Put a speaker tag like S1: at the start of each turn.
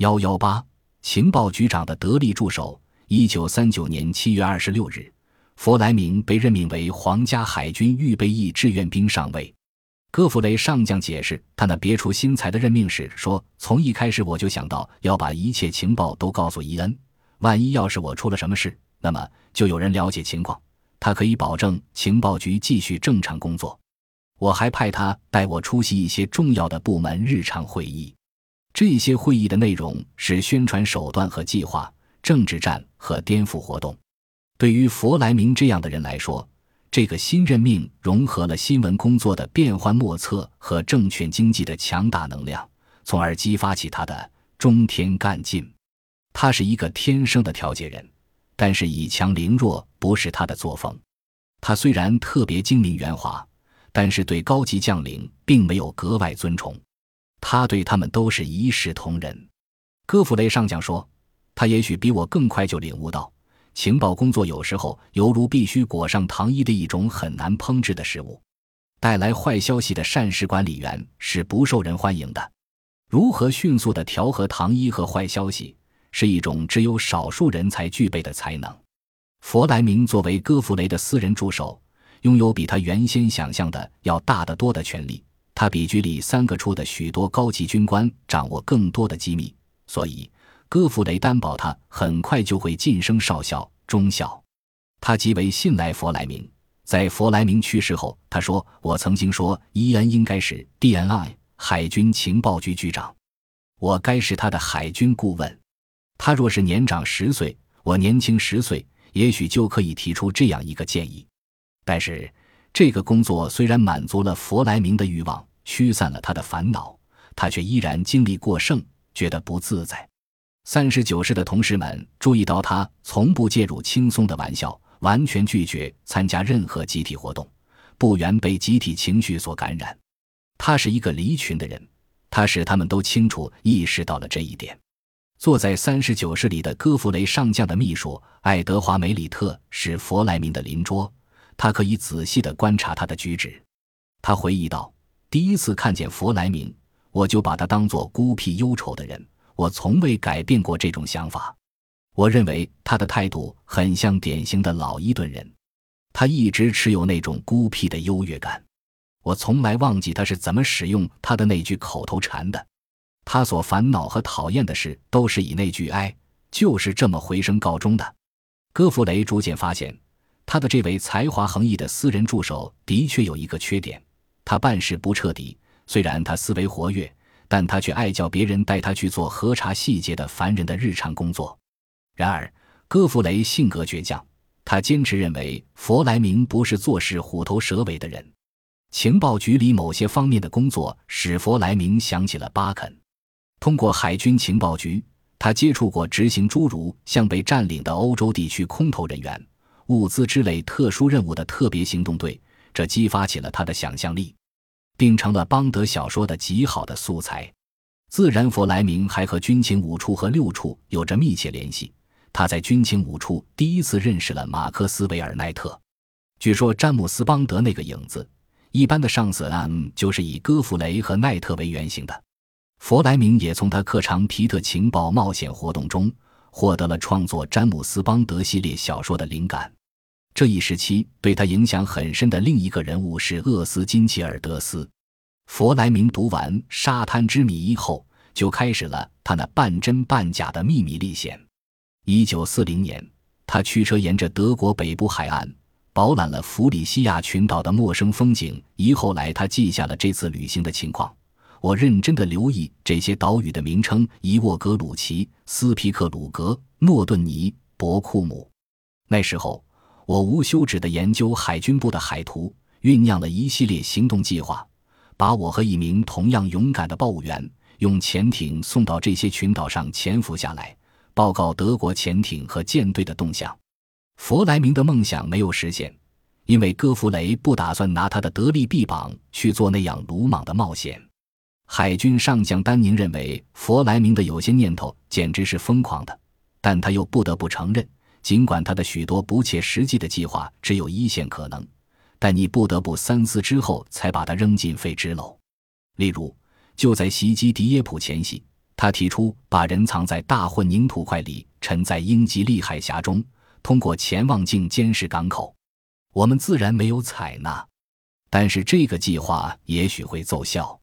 S1: 幺幺八情报局长的得力助手。一九三九年七月二十六日，弗莱明被任命为皇家海军预备役志愿兵上尉。戈弗雷上将解释他那别出心裁的任命时说：“从一开始我就想到要把一切情报都告诉伊恩，万一要是我出了什么事，那么就有人了解情况，他可以保证情报局继续正常工作。我还派他带我出席一些重要的部门日常会议。”这些会议的内容是宣传手段和计划、政治战和颠覆活动。对于弗莱明这样的人来说，这个新任命融合了新闻工作的变幻莫测和证券经济的强大能量，从而激发起他的中天干劲。他是一个天生的调解人，但是以强凌弱不是他的作风。他虽然特别精明圆滑，但是对高级将领并没有格外尊崇。他对他们都是一视同仁。戈弗雷上将说：“他也许比我更快就领悟到，情报工作有时候犹如必须裹上糖衣的一种很难烹制的食物。带来坏消息的膳食管理员是不受人欢迎的。如何迅速地调和糖衣和坏消息，是一种只有少数人才具备的才能。”弗莱明作为戈弗雷的私人助手，拥有比他原先想象的要大得多的权利。他比局里三个处的许多高级军官掌握更多的机密，所以戈弗雷担保他很快就会晋升少校、中校。他极为信赖弗莱明。在弗莱明去世后，他说：“我曾经说伊恩应该是 D.N.I. 海军情报局局长，我该是他的海军顾问。他若是年长十岁，我年轻十岁，也许就可以提出这样一个建议。但是这个工作虽然满足了弗莱明的欲望。”驱散了他的烦恼，他却依然精力过剩，觉得不自在。三十九师的同事们注意到他从不介入轻松的玩笑，完全拒绝参加任何集体活动，不愿被集体情绪所感染。他是一个离群的人，他使他们都清楚意识到了这一点。坐在三十九室里的戈弗雷上将的秘书爱德华·梅里特是弗莱明的邻桌，他可以仔细地观察他的举止。他回忆道。第一次看见弗莱明，我就把他当作孤僻忧愁的人。我从未改变过这种想法。我认为他的态度很像典型的老伊顿人，他一直持有那种孤僻的优越感。我从来忘记他是怎么使用他的那句口头禅的。他所烦恼和讨厌的事都是以那句“哎”就是这么回声告终的。戈弗雷逐渐发现，他的这位才华横溢的私人助手的确有一个缺点。他办事不彻底，虽然他思维活跃，但他却爱叫别人带他去做核查细节的烦人的日常工作。然而，戈弗雷性格倔强，他坚持认为弗莱明不是做事虎头蛇尾的人。情报局里某些方面的工作使弗莱明想起了巴肯。通过海军情报局，他接触过执行诸如向被占领的欧洲地区空投人员、物资之类特殊任务的特别行动队，这激发起了他的想象力。并成了邦德小说的极好的素材。自然，弗莱明还和军情五处和六处有着密切联系。他在军情五处第一次认识了马克思·韦尔奈特。据说詹姆斯·邦德那个影子，一般的上司 M 就是以戈弗雷和奈特为原型的。弗莱明也从他课长皮特情报冒险活动中获得了创作詹姆斯·邦德系列小说的灵感。这一时期对他影响很深的另一个人物是厄斯金切尔德斯。弗莱明读完《沙滩之谜》后，就开始了他那半真半假的秘密历险。一九四零年，他驱车沿着德国北部海岸，饱览了弗里西亚群岛的陌生风景。一后来，他记下了这次旅行的情况。我认真的留意这些岛屿的名称：伊沃格鲁奇、斯皮克鲁格、诺顿尼、博库姆。那时候。我无休止地研究海军部的海图，酝酿了一系列行动计划，把我和一名同样勇敢的报务员用潜艇送到这些群岛上潜伏下来，报告德国潜艇和舰队的动向。弗莱明的梦想没有实现，因为戈弗雷不打算拿他的得力臂膀去做那样鲁莽的冒险。海军上将丹宁认为弗莱明的有些念头简直是疯狂的，但他又不得不承认。尽管他的许多不切实际的计划只有一线可能，但你不得不三思之后才把他扔进废纸篓。例如，就在袭击迪耶普前夕，他提出把人藏在大混凝土块里，沉在英吉利海峡中，通过潜望镜监视港口。我们自然没有采纳，但是这个计划也许会奏效。